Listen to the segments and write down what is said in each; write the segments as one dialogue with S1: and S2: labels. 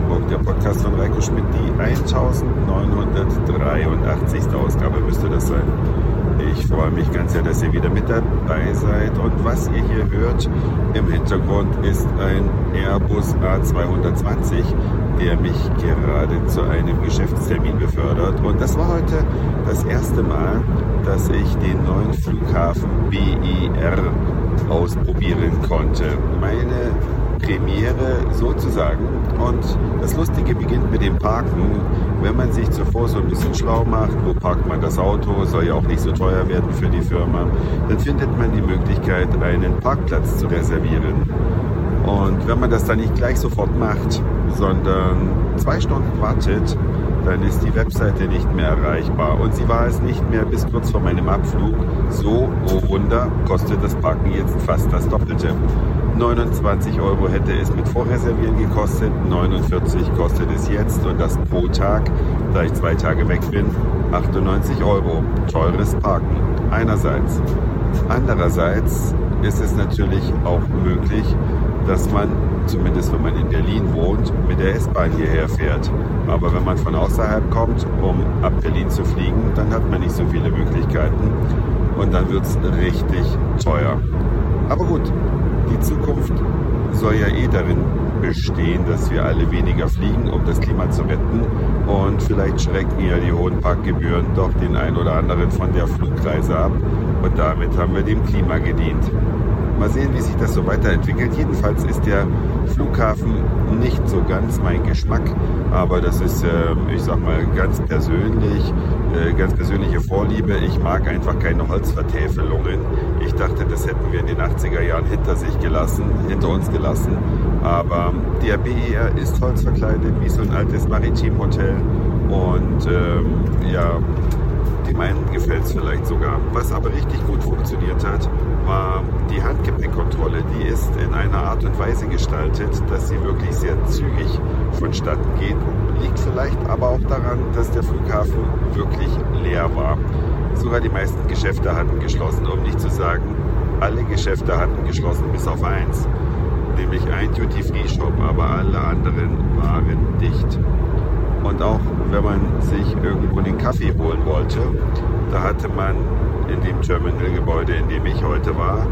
S1: Hamburg, der Podcast von Reiko Schmidt, die 1983. Ausgabe müsste das sein. Ich freue mich ganz sehr, dass ihr wieder mit dabei seid. Und was ihr hier hört im Hintergrund ist ein Airbus A220, der mich gerade zu einem Geschäftstermin befördert. Und das war heute das erste Mal, dass ich den neuen Flughafen BER ausprobieren konnte. Meine Premiere sozusagen. Und das Lustige beginnt mit dem Parken. Wenn man sich zuvor so ein bisschen schlau macht, wo parkt man das Auto, soll ja auch nicht so teuer werden für die Firma, dann findet man die Möglichkeit, einen Parkplatz zu reservieren. Und wenn man das dann nicht gleich sofort macht, sondern zwei Stunden wartet, dann ist die Webseite nicht mehr erreichbar. Und sie war es nicht mehr bis kurz vor meinem Abflug. So, oh Wunder, kostet das Parken jetzt fast das Doppelte. 29 Euro hätte es mit Vorreservieren gekostet, 49 kostet es jetzt und das pro Tag, da ich zwei Tage weg bin, 98 Euro. Teures Parken. Einerseits. Andererseits ist es natürlich auch möglich, dass man, zumindest wenn man in Berlin wohnt, mit der S-Bahn hierher fährt. Aber wenn man von außerhalb kommt, um ab Berlin zu fliegen, dann hat man nicht so viele Möglichkeiten und dann wird es richtig teuer. Aber gut, soll ja eh darin bestehen, dass wir alle weniger fliegen, um das Klima zu retten. Und vielleicht schrecken ja die hohen Parkgebühren doch den einen oder anderen von der Flugreise ab. Und damit haben wir dem Klima gedient. Mal sehen, wie sich das so weiterentwickelt. Jedenfalls ist der Flughafen nicht so ganz mein Geschmack, aber das ist, ähm, ich sag mal, ganz persönlich, äh, ganz persönliche Vorliebe. Ich mag einfach keine Holzvertäfelungen. Ich dachte, das hätten wir in den 80er Jahren hinter sich gelassen, hinter uns gelassen. Aber der BER ist holzverkleidet wie so ein altes Maritimhotel und ähm, ja, dem einen gefällt es vielleicht sogar. Was aber richtig gut funktioniert hat, war die Handgepäckkontrolle. Die ist in einer Art und Weise gestaltet, dass sie wirklich sehr zügig vonstatten geht. Liegt vielleicht aber auch daran, dass der Flughafen wirklich leer war. Sogar die meisten Geschäfte hatten geschlossen, um nicht zu sagen, alle Geschäfte hatten geschlossen, bis auf eins. Nämlich ein Duty-Free-Shop, aber alle anderen waren dicht. Und auch wenn man sich irgendwo den Kaffee holen wollte, da hatte man in dem Terminalgebäude, in dem ich heute war,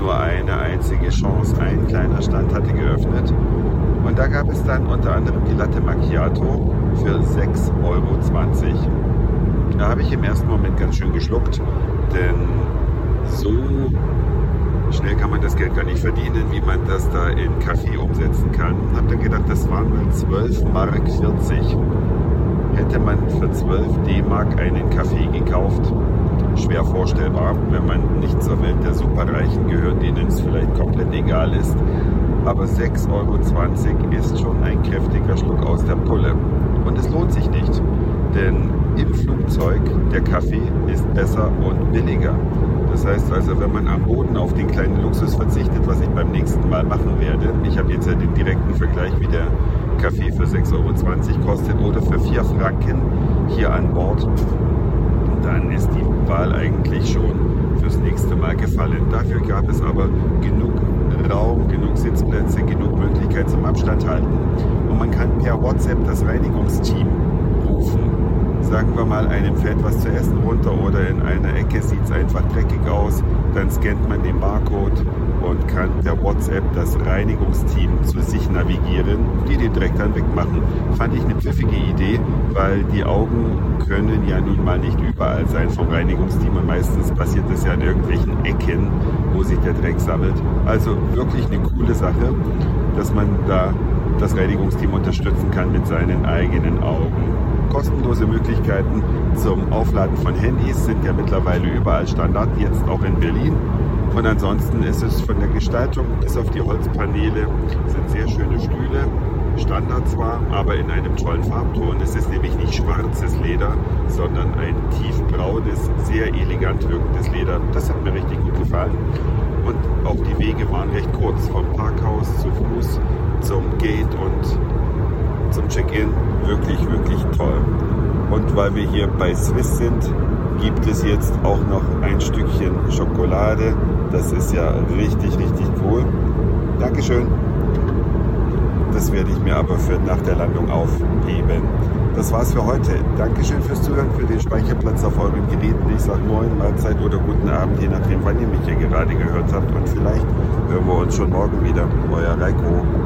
S1: nur eine einzige Chance. Ein kleiner Stand hatte geöffnet. Und da gab es dann unter anderem die Latte Macchiato für 6,20 Euro. Da habe ich im ersten Moment ganz schön geschluckt, denn so schnell kann man das Geld gar nicht verdienen, wie man das da in Kaffee umsetzen kann. Hab dann gedacht, das waren mal 12 Mark 40. Hätte man für 12 D-Mark einen Kaffee gekauft. Schwer vorstellbar, wenn man nicht zur Welt der Superreichen gehört, denen es vielleicht komplett egal ist. Aber 6,20 Euro ist schon ein kräftiger Schluck aus der Pulle. Und es lohnt sich nicht, denn im Flugzeug der Kaffee ist besser und billiger. Das heißt also, wenn man am Boden auf den kleinen Luxus verzichtet, was ich beim nächsten Mal machen werde, ich habe jetzt ja den direkten Vergleich, wie der Kaffee für 6,20 Euro kostet oder für 4 Franken hier an Bord, dann ist die Wahl eigentlich schon fürs nächste Mal gefallen. Dafür gab es aber genug Raum, genug Sitzplätze, genug Möglichkeit zum Abstand halten. Und man kann per WhatsApp das Reinigungsteam rufen sagen wir mal, einem fällt was zu essen runter oder in einer Ecke sieht es einfach dreckig aus, dann scannt man den Barcode und kann per WhatsApp das Reinigungsteam zu sich navigieren, die den Dreck dann wegmachen. Fand ich eine pfiffige Idee, weil die Augen können ja nun mal nicht überall sein vom Reinigungsteam und meistens passiert das ja in irgendwelchen Ecken, wo sich der Dreck sammelt. Also wirklich eine coole Sache, dass man da das Reinigungsteam unterstützen kann mit seinen eigenen Augen kostenlose Möglichkeiten zum Aufladen von Handys sind ja mittlerweile überall Standard, jetzt auch in Berlin. Und ansonsten ist es von der Gestaltung bis auf die Holzpaneele sind sehr schöne Stühle. Standard zwar, aber in einem tollen Farbton. Es ist nämlich nicht schwarzes Leder, sondern ein tiefbraunes, sehr elegant wirkendes Leder. Das hat mir richtig gut gefallen. Und auch die Wege waren recht kurz, vom Parkhaus zu Fuß zum Gate und zum Check-in wirklich, wirklich toll. Und weil wir hier bei Swiss sind, gibt es jetzt auch noch ein Stückchen Schokolade. Das ist ja richtig, richtig cool. Dankeschön. Das werde ich mir aber für nach der Landung aufheben. Das war's für heute. Dankeschön fürs Zuhören, für den Speicherplatz auf euren Geräten. Ich sage Moin, Mahlzeit oder guten Abend, je nachdem, wann ihr mich hier gerade gehört habt. Und vielleicht hören wir uns schon morgen wieder. Euer Reiko.